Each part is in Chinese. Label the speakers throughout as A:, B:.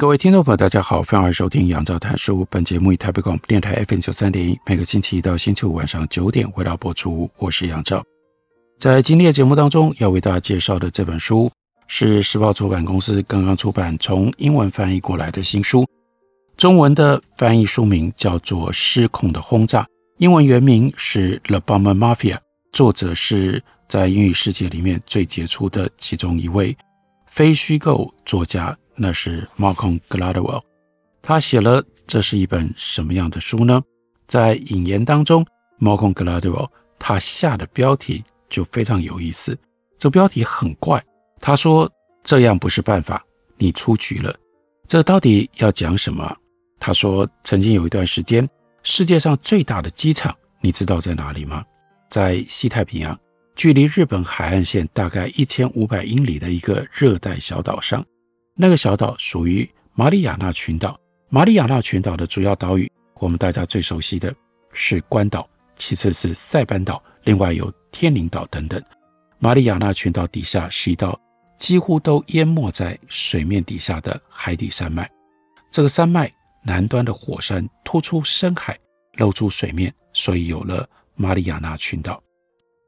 A: 各位听众朋友，大家好，欢迎收听杨照谈书。本节目以台北广播电台 FM 九三点一，每个星期一到星期五晚上九点回到播出。我是杨照。在今天的节目当中，要为大家介绍的这本书是时报出版公司刚刚出版、从英文翻译过来的新书。中文的翻译书名叫做《失控的轰炸》，英文原名是《The Bomber Mafia》，作者是在英语世界里面最杰出的其中一位非虚构作家。那是 Malcolm Gladwell，他写了这是一本什么样的书呢？在引言当中，Malcolm Gladwell 他下的标题就非常有意思，这标题很怪。他说：“这样不是办法，你出局了。”这到底要讲什么？他说：“曾经有一段时间，世界上最大的机场，你知道在哪里吗？在西太平洋，距离日本海岸线大概一千五百英里的一个热带小岛上。”那个小岛属于马里亚纳群岛。马里亚纳群岛的主要岛屿，我们大家最熟悉的是关岛，其次是塞班岛，另外有天宁岛等等。马里亚纳群岛底下是一道几乎都淹没在水面底下的海底山脉。这个山脉南端的火山突出深海，露出水面，所以有了马里亚纳群岛。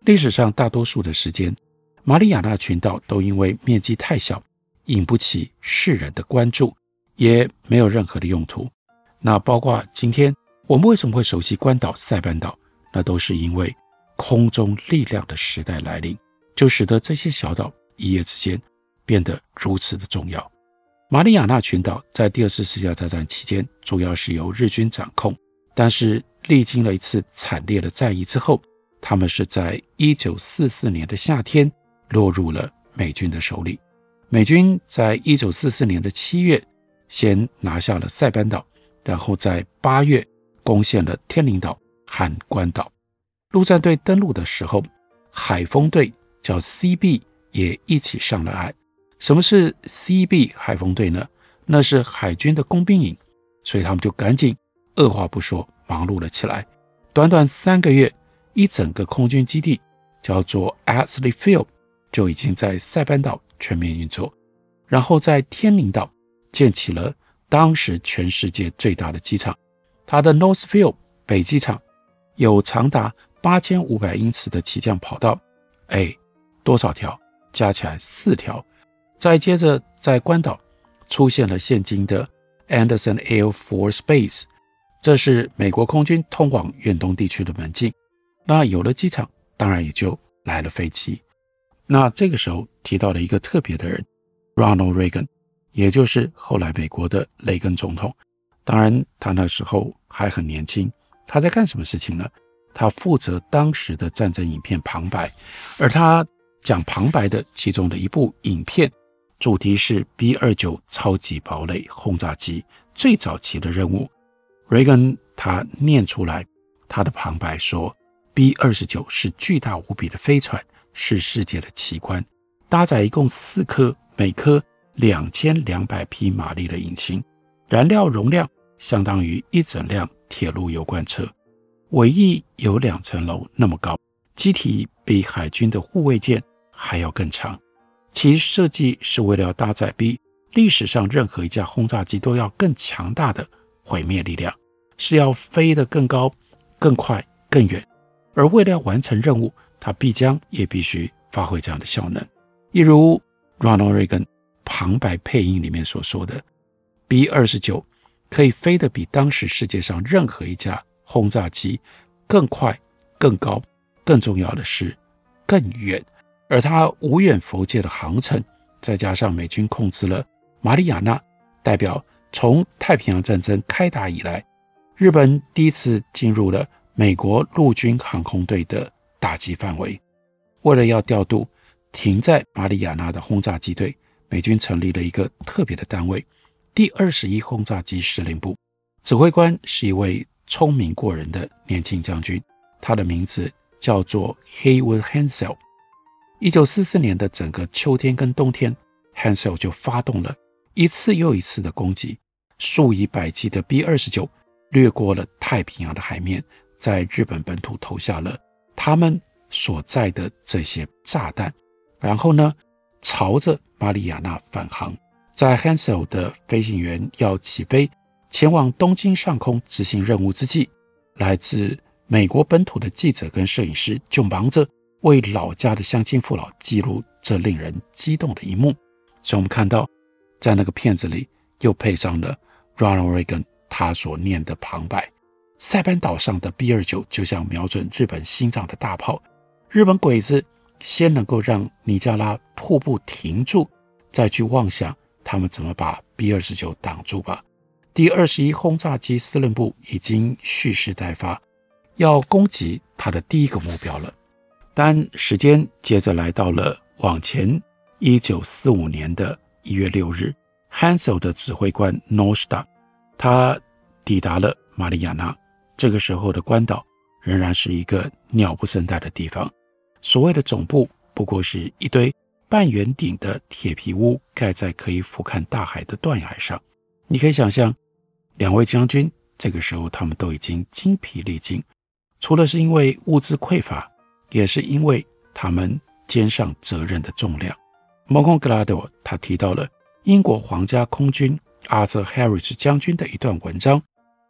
A: 历史上大多数的时间，马里亚纳群岛都因为面积太小。引不起世人的关注，也没有任何的用途。那包括今天我们为什么会熟悉关岛、塞班岛？那都是因为空中力量的时代来临，就使得这些小岛一夜之间变得如此的重要。马里亚纳群岛在第二次世界大战期间主要是由日军掌控，但是历经了一次惨烈的战役之后，他们是在一九四四年的夏天落入了美军的手里。美军在一九四四年的七月，先拿下了塞班岛，然后在八月攻陷了天宁岛和关岛。陆战队登陆的时候，海风队叫 CB 也一起上了岸。什么是 CB 海风队呢？那是海军的工兵营，所以他们就赶紧二话不说忙碌了起来。短短三个月，一整个空军基地叫做 Astley Field 就已经在塞班岛。全面运作，然后在天宁岛建起了当时全世界最大的机场，它的 Northfield 北机场有长达八千五百英尺的起降跑道，哎，多少条？加起来四条。再接着在关岛出现了现今的 Anderson Air Force Base，这是美国空军通往远东地区的门径。那有了机场，当然也就来了飞机。那这个时候提到了一个特别的人，Ronald Reagan，也就是后来美国的雷根总统。当然，他那时候还很年轻。他在干什么事情呢？他负责当时的战争影片旁白，而他讲旁白的其中的一部影片，主题是 B-29 超级堡垒轰炸机最早期的任务。Reagan 他念出来他的旁白说：“B-29 是巨大无比的飞船。”是世界的奇观，搭载一共四颗，每颗两千两百匹马力的引擎，燃料容量相当于一整辆铁路油罐车，尾翼有两层楼那么高，机体比海军的护卫舰还要更长。其设计是为了搭载比历史上任何一架轰炸机都要更强大的毁灭力量，是要飞得更高、更快、更远，而为了要完成任务。它必将也必须发挥这样的效能，一如 Ronald Reagan 旁白配音里面所说的：“B 二十九可以飞得比当时世界上任何一架轰炸机更快、更高，更重要的是更远。而它无远弗届的航程，再加上美军控制了马里亚纳，代表从太平洋战争开打以来，日本第一次进入了美国陆军航空队的。”打击范围，为了要调度停在马里亚纳的轰炸机队，美军成立了一个特别的单位——第二十一轰炸机司令部。指挥官是一位聪明过人的年轻将军，他的名字叫做 Haywood Hansell。一九四四年的整个秋天跟冬天，Hansell 就发动了一次又一次的攻击，数以百计的 B 二十九掠过了太平洋的海面，在日本本土投下了他们所在的这些炸弹，然后呢，朝着马里亚纳返航。在 Hansel 的飞行员要起飞前往东京上空执行任务之际，来自美国本土的记者跟摄影师就忙着为老家的乡亲父老记录这令人激动的一幕。所以，我们看到在那个片子里又配上了 Ronald Reagan 他所念的旁白：“塞班岛上的 B 二九就像瞄准日本心脏的大炮。”日本鬼子先能够让尼加拉瀑布停住，再去妄想他们怎么把 B 二十九挡住吧。第二十一轰炸机司令部已经蓄势待发，要攻击他的第一个目标了。但时间接着来到了往前一九四五年的一月六日，Hansel 的指挥官 n o s t a 他抵达了马里亚纳。这个时候的关岛仍然是一个鸟不生蛋的地方。所谓的总部不过是一堆半圆顶的铁皮屋，盖在可以俯瞰大海的断崖上。你可以想象，两位将军这个时候他们都已经精疲力尽，除了是因为物资匮乏，也是因为他们肩上责任的重量。Malcolm Gladwell 他提到了英国皇家空军 Arthur Harris 将军的一段文章，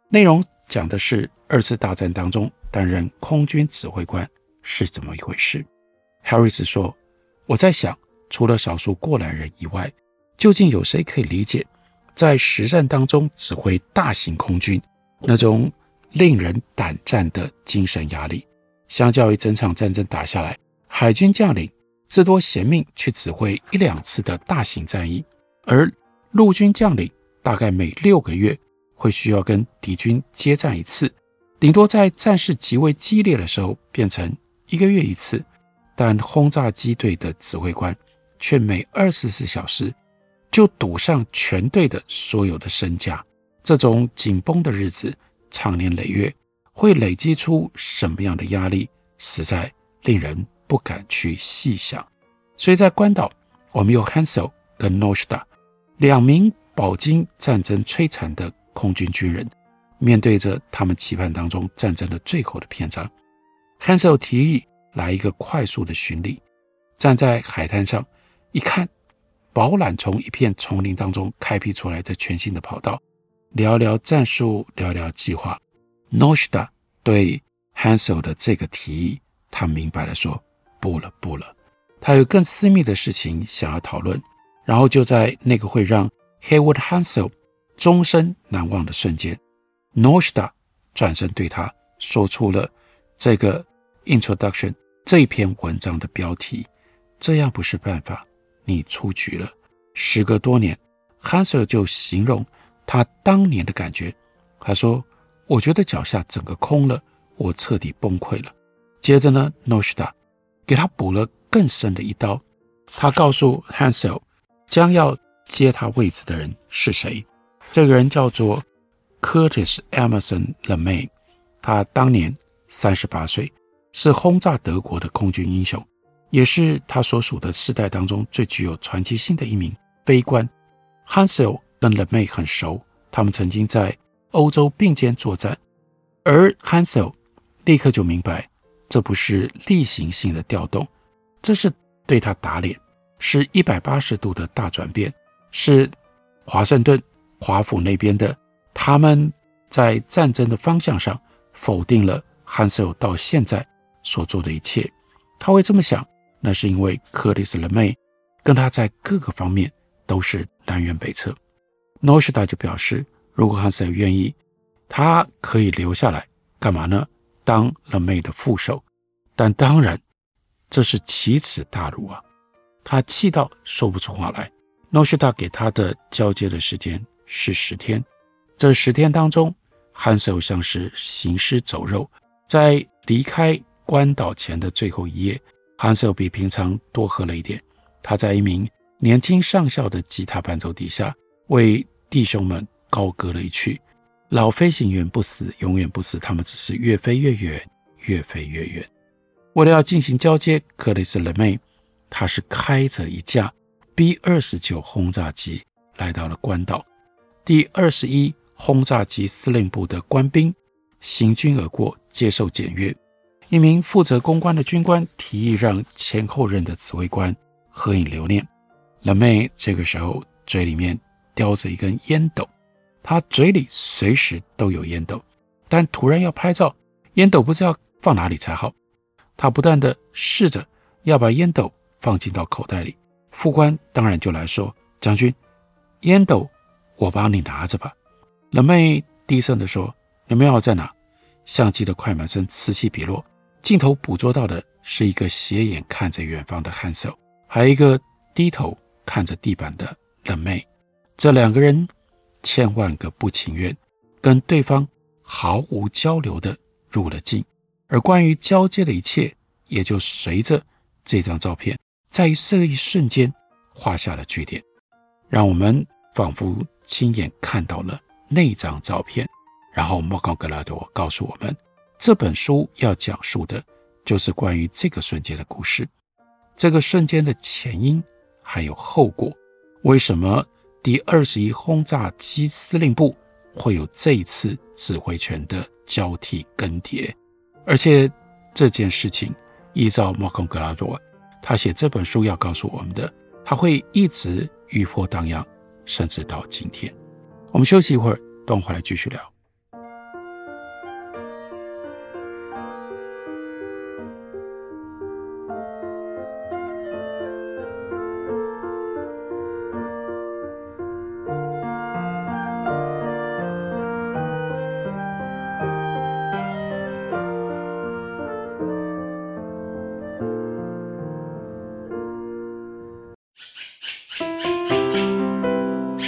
A: 内容讲的是二次大战当中担任空军指挥官。是怎么一回事？Harris 说：“我在想，除了少数过来人以外，究竟有谁可以理解，在实战当中指挥大型空军那种令人胆战的精神压力？相较于整场战争打下来，海军将领至多衔命去指挥一两次的大型战役，而陆军将领大概每六个月会需要跟敌军接战一次，顶多在战事极为激烈的时候变成。”一个月一次，但轰炸机队的指挥官却每二十四小时就赌上全队的所有的身家。这种紧绷的日子，长年累月，会累积出什么样的压力，实在令人不敢去细想。所以在关岛，我们有 Hansel 跟 Noshda 两名饱经战争摧残的空军军人，面对着他们期盼当中战争的最后的篇章。Hansel 提议来一个快速的巡礼，站在海滩上一看，饱览从一片丛林当中开辟出来的全新的跑道，聊聊战术，聊聊计划。Noshita 对 Hansel 的这个提议，他明白了说不了不了，他有更私密的事情想要讨论。然后就在那个会让 Haywood Hansel 终身难忘的瞬间，Noshita 转身对他说出了这个。Introduction 这篇文章的标题，这样不是办法，你出局了。时隔多年，Hansel 就形容他当年的感觉。他说：“我觉得脚下整个空了，我彻底崩溃了。”接着呢，Noshita 给他补了更深的一刀。他告诉 Hansel，将要接他位置的人是谁。这个人叫做 Curtis Emerson LeMay，他当年三十八岁。是轰炸德国的空军英雄，也是他所属的世代当中最具有传奇性的一名飞官。Hansel 跟 LeMay 很熟，他们曾经在欧洲并肩作战，而 Hansel 立刻就明白，这不是例行性的调动，这是对他打脸，是一百八十度的大转变，是华盛顿、华府那边的他们在战争的方向上否定了 Hansel 到现在。所做的一切，他会这么想，那是因为克里斯·勒梅跟他在各个方面都是南辕北辙。Noshita 就表示，如果汉塞尔愿意，他可以留下来干嘛呢？当勒梅的副手。但当然，这是奇耻大辱啊！他气到说不出话来。Noshita 给他的交接的时间是十天，这十天当中，汉塞尔像是行尸走肉，在离开。关岛前的最后一夜，Hansel 比平常多喝了一点。他在一名年轻上校的吉他伴奏底下，为弟兄们高歌了一曲：“老飞行员不死，永远不死，他们只是越飞越远，越飞越远。”为了要进行交接，克里斯·勒梅，他是开着一架 B 二十九轰炸机来到了关岛。第二十一轰炸机司令部的官兵行军而过，接受检阅。一名负责公关的军官提议让前后任的指挥官合影留念。冷妹这个时候嘴里面叼着一根烟斗，她嘴里随时都有烟斗，但突然要拍照，烟斗不知道放哪里才好。他不断地试着要把烟斗放进到口袋里，副官当然就来说：“将军，烟斗我帮你拿着吧。”冷妹低声地说：“你们要在哪？”相机的快门声此起彼落，镜头捕捉到的是一个斜眼看着远方的汉瑟，还有一个低头看着地板的冷妹。这两个人千万个不情愿，跟对方毫无交流的入了镜。而关于交接的一切，也就随着这张照片，在这一瞬间画下了句点，让我们仿佛亲眼看到了那张照片。然后，莫高格拉多告诉我们，这本书要讲述的就是关于这个瞬间的故事，这个瞬间的前因还有后果。为什么第二十一轰炸机司令部会有这一次指挥权的交替更迭？而且这件事情，依照马孔·格拉多，他写这本书要告诉我们的，他会一直余波荡漾，甚至到今天。我们休息一会儿，等会儿来继续聊。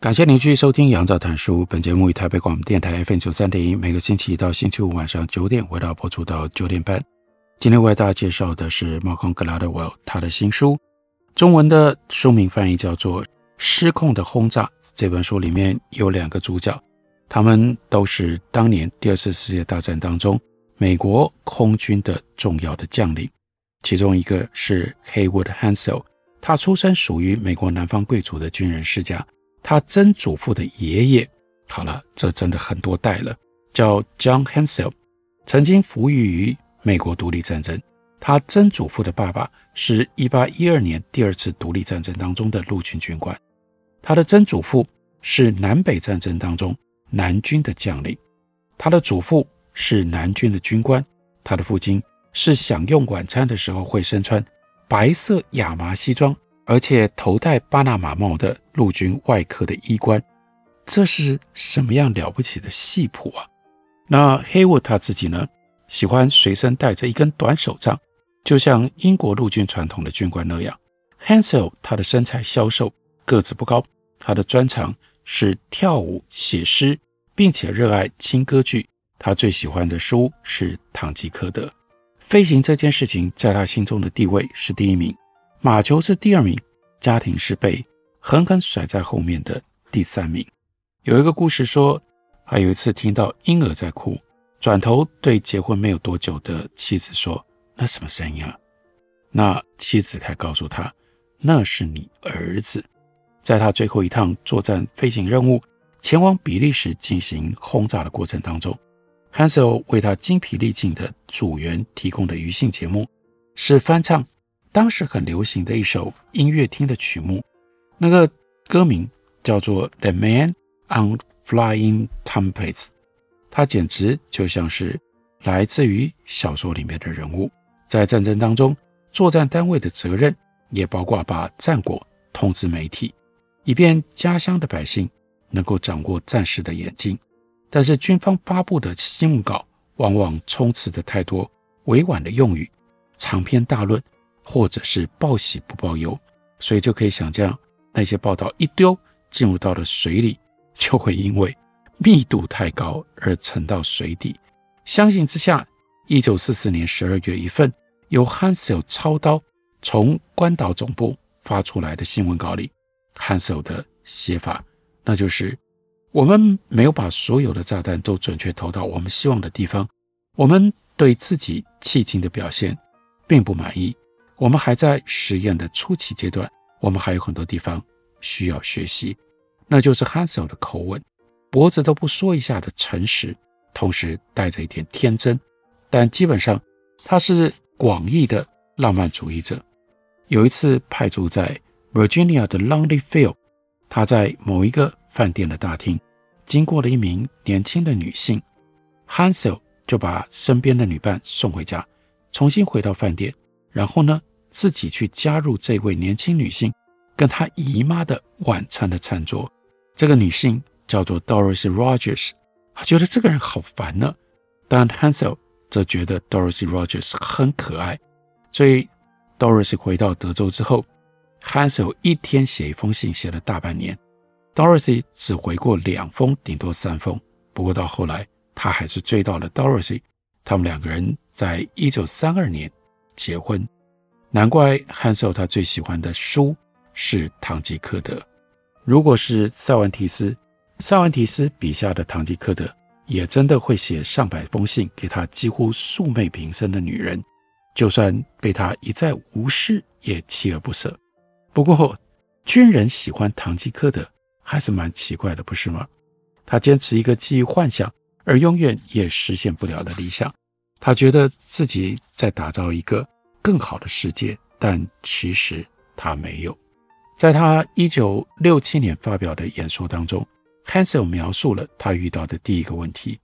A: 感谢您继续收听《杨照谈书》。本节目以台北广播电台 FM 九三点一，每个星期一到星期五晚上九点，为大家播出到九点半。今天为大家介绍的是 Malcolm Gladwell 他的新书，中文的书名翻译叫做《失控的轰炸》。这本书里面有两个主角，他们都是当年第二次世界大战当中美国空军的重要的将领。其中一个是 Haywood Hansell，他出身属于美国南方贵族的军人世家。他曾祖父的爷爷，好了，这真的很多代了，叫 John Hansel，曾经服役于美国独立战争。他曾祖父的爸爸是一八一二年第二次独立战争当中的陆军军官，他的曾祖父是南北战争当中南军的将领，他的祖父是南军的军官，他的父亲是享用晚餐的时候会身穿白色亚麻西装。而且头戴巴拿马帽的陆军外科的医官，这是什么样了不起的戏谱啊？那黑沃他自己呢，喜欢随身带着一根短手杖，就像英国陆军传统的军官那样。Hansel 他的身材消瘦，个子不高，他的专长是跳舞、写诗，并且热爱轻歌剧。他最喜欢的书是《堂吉诃德》。飞行这件事情在他心中的地位是第一名，马球是第二名，家庭是被狠狠甩在后面的第三名。有一个故事说，还有一次听到婴儿在哭，转头对结婚没有多久的妻子说：“那什么声音啊？”那妻子才告诉他：“那是你儿子。”在他最后一趟作战飞行任务前往比利时进行轰炸的过程当中，Hansel 为他精疲力尽的组员提供的余兴节目是翻唱当时很流行的一首音乐厅的曲目，那个歌名叫做《The Man on Flying Tumpets》，他简直就像是来自于小说里面的人物。在战争当中，作战单位的责任也包括把战果通知媒体。以便家乡的百姓能够掌握战事的演进，但是军方发布的新闻稿往往充斥着太多委婉的用语、长篇大论，或者是报喜不报忧，所以就可以想象那些报道一丢进入到了水里，就会因为密度太高而沉到水底。相形之下，一九四四年十二月一份由 Hansel 操刀从关岛总部发出来的新闻稿里。Hansel 的写法，那就是我们没有把所有的炸弹都准确投到我们希望的地方。我们对自己迄今的表现并不满意。我们还在实验的初期阶段，我们还有很多地方需要学习。那就是 Hansel 的口吻，脖子都不缩一下的诚实，同时带着一点天真。但基本上，他是广义的浪漫主义者。有一次派驻在 Virginia 的 Lonely Field，他在某一个饭店的大厅经过了一名年轻的女性，Hansel 就把身边的女伴送回家，重新回到饭店，然后呢，自己去加入这位年轻女性跟她姨妈的晚餐的餐桌。这个女性叫做 Dorothy Rogers，她觉得这个人好烦呢，但 Hansel 则觉得 Dorothy Rogers 很可爱，所以 Dorothy 回到德州之后。Hansel 一天写一封信，写了大半年。Dorothy 只回过两封，顶多三封。不过到后来，他还是追到了 Dorothy。他们两个人在一九三二年结婚。难怪汉寿他最喜欢的书是《堂吉诃德》。如果是塞万提斯，塞万提斯笔下的堂吉诃德，也真的会写上百封信给他几乎素昧平生的女人，就算被他一再无视，也锲而不舍。不过，军人喜欢堂吉诃德还是蛮奇怪的，不是吗？他坚持一个基于幻想而永远也实现不了的理想。他觉得自己在打造一个更好的世界，但其实他没有。在他一九六七年发表的演说当中，Hansel 描述了他遇到的第一个问题：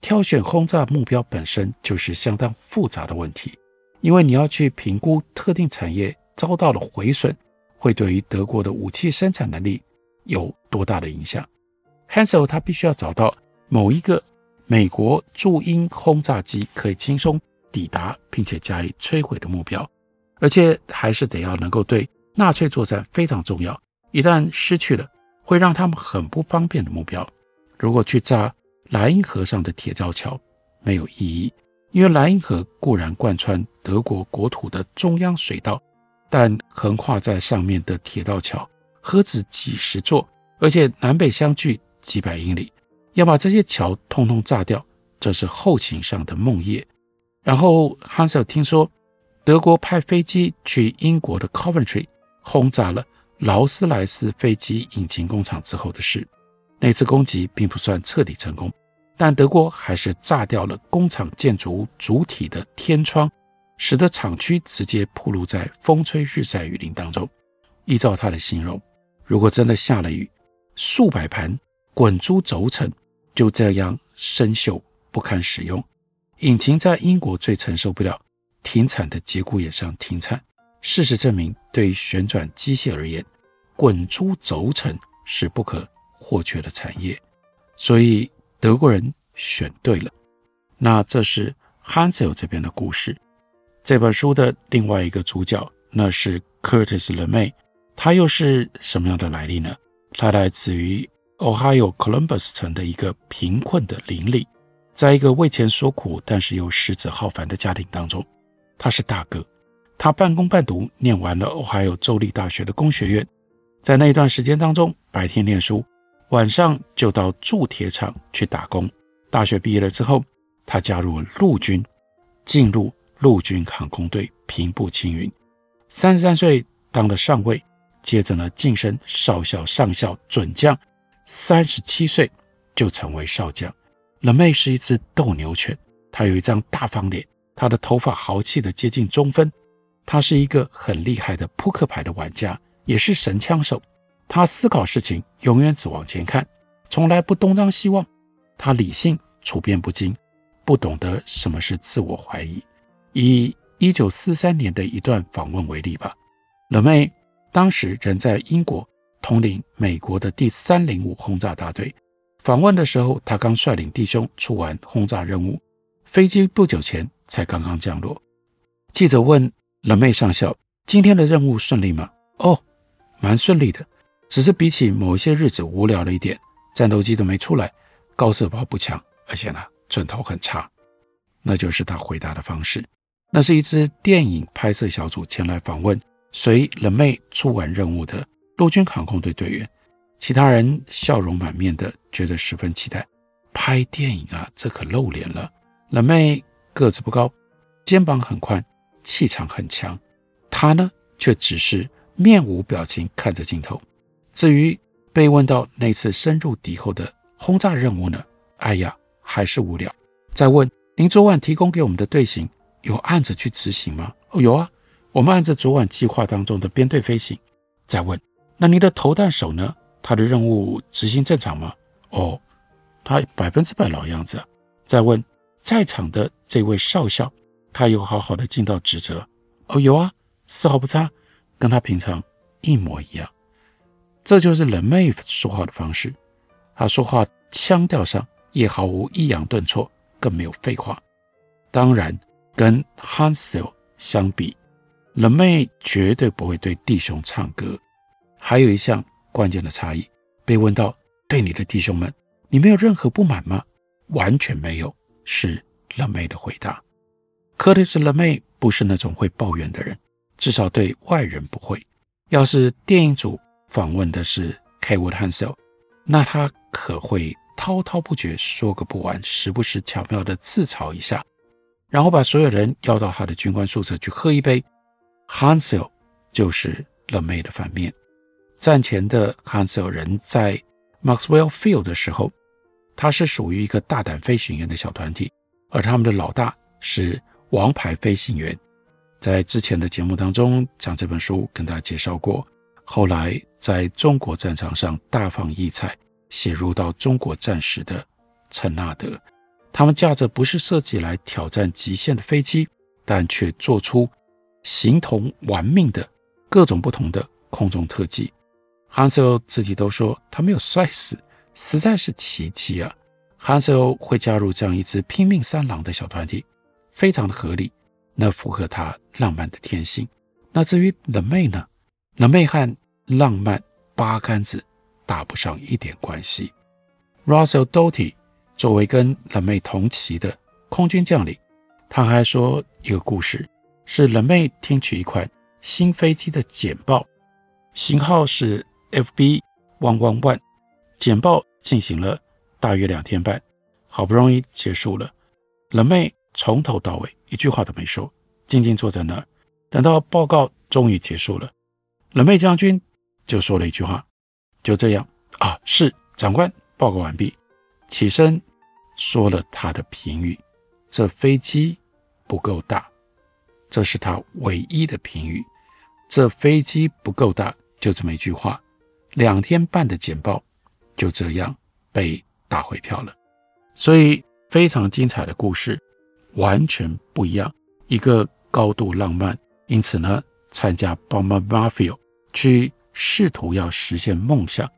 A: 挑选轰炸目标本身就是相当复杂的问题，因为你要去评估特定产业遭到了毁损。会对于德国的武器生产能力有多大的影响？Hansel 他必须要找到某一个美国驻英轰炸机可以轻松抵达并且加以摧毁的目标，而且还是得要能够对纳粹作战非常重要，一旦失去了会让他们很不方便的目标。如果去炸莱茵河上的铁造桥没有意义，因为莱茵河固然贯穿德国国土的中央水道。但横跨在上面的铁道桥何止几十座，而且南北相距几百英里，要把这些桥通通炸掉，这是后勤上的梦魇。然后 Hansel 听说德国派飞机去英国的 Coventry 轰炸了劳斯莱斯飞机引擎工厂之后的事，那次攻击并不算彻底成功，但德国还是炸掉了工厂建筑主体的天窗。使得厂区直接暴露在风吹日晒雨淋当中。依照他的形容，如果真的下了雨，数百盘滚珠轴承就这样生锈不堪使用。引擎在英国最承受不了停产的节骨眼上停产。事实证明，对于旋转机械而言，滚珠轴承是不可或缺的产业。所以德国人选对了。那这是 Hansel 这边的故事。这本书的另外一个主角，那是 Curtis LeMay，他又是什么样的来历呢？他来自于 Ohio Columbus 城的一个贫困的邻里，在一个为钱所苦但是又食指浩繁的家庭当中，他是大哥，他半工半读念完了还有州立大学的工学院，在那一段时间当中，白天念书，晚上就到铸铁厂去打工。大学毕业了之后，他加入了陆军，进入陆军航空队，平步青云。三十三岁当了上尉，接着呢晋升少校、上校、准将。三十七岁就成为少将。冷妹是一只斗牛犬，它有一张大方脸，它的头发豪气的接近中分。他是一个很厉害的扑克牌的玩家，也是神枪手。他思考事情永远只往前看，从来不东张西望。他理性，处变不惊，不懂得什么是自我怀疑。以一九四三年的一段访问为例吧冷妹当时人在英国。统领美国的第三零五轰炸大队访问的时候，他刚率领弟兄出完轰炸任务，飞机不久前才刚刚降落。记者问冷妹上校：“今天的任务顺利吗？”“哦，蛮顺利的，只是比起某一些日子无聊了一点，战斗机都没出来，高射炮不强，而且呢准头很差。”那就是他回答的方式。那是一支电影拍摄小组前来访问，随冷妹出完任务的。陆军航空队队员，其他人笑容满面的，觉得十分期待。拍电影啊，这可露脸了。冷妹个子不高，肩膀很宽，气场很强。他呢，却只是面无表情看着镜头。至于被问到那次深入敌后的轰炸任务呢？哎呀，还是无聊。再问您昨晚提供给我们的队形，有按着去执行吗？哦，有啊，我们按着昨晚计划当中的编队飞行。再问。那您的投弹手呢？他的任务执行正常吗？哦，他百分之百老样子。再问在场的这位少校，他有好好的尽到职责？哦，有啊，丝毫不差，跟他平常一模一样。这就是冷妹说话的方式。他说话腔调上也毫无抑扬顿挫，更没有废话。当然，跟 Hansel 相比冷妹绝对不会对弟兄唱歌。还有一项关键的差异，被问到对你的弟兄们，你没有任何不满吗？完全没有，是 LeMay 的回答。Curtis LeMay 不是那种会抱怨的人，至少对外人不会。要是电影组访问的是 Kaywood Hansel，那他可会滔滔不绝，说个不完，时不时巧妙地自嘲一下，然后把所有人邀到他的军官宿舍去喝一杯。Hansel 就是 LeMay 的反面。战前的 Hansel 人在 Maxwell Field 的时候，他是属于一个大胆飞行员的小团体，而他们的老大是王牌飞行员。在之前的节目当中讲这本书跟大家介绍过，后来在中国战场上大放异彩，写入到中国战史的陈纳德，他们驾着不是设计来挑战极限的飞机，但却做出形同玩命的各种不同的空中特技。Hansel 自己都说他没有摔死，实在是奇迹啊！Hansel 会加入这样一支拼命三郎的小团体，非常的合理，那符合他浪漫的天性。那至于冷妹呢冷妹和浪漫八竿子打不上一点关系。Russell Doty 作为跟冷妹同期的空军将领，他还说一个故事，是冷妹听取一款新飞机的简报，型号是。FB one one one，简报进行了大约两天半，好不容易结束了。冷妹从头到尾一句话都没说，静静坐在那儿。等到报告终于结束了冷妹将军就说了一句话：“就这样啊，是长官，报告完毕。”起身说了他的评语：“这飞机不够大。”这是他唯一的评语。这飞机不够大，就这么一句话。两天半的简报就这样被打回票了，所以非常精彩的故事，完全不一样。一个高度浪漫，因此呢，参加 Bomber Mafia 去试图要实现梦想，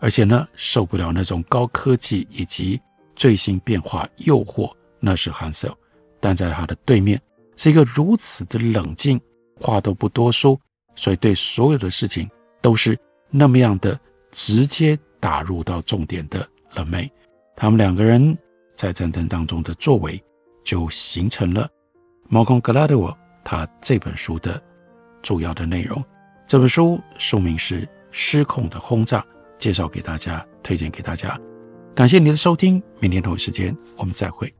A: 而且呢，受不了那种高科技以及最新变化诱惑，那是 Hansel。但在他的对面是一个如此的冷静，话都不多说，所以对所有的事情都是。那么样的直接打入到重点的冷媒。他们两个人在战争当中的作为，就形成了 Malcolm Gladwell 他这本书的主要的内容。这本书书名是《失控的轰炸》，介绍给大家，推荐给大家。感谢您的收听，明天同一时间我们再会。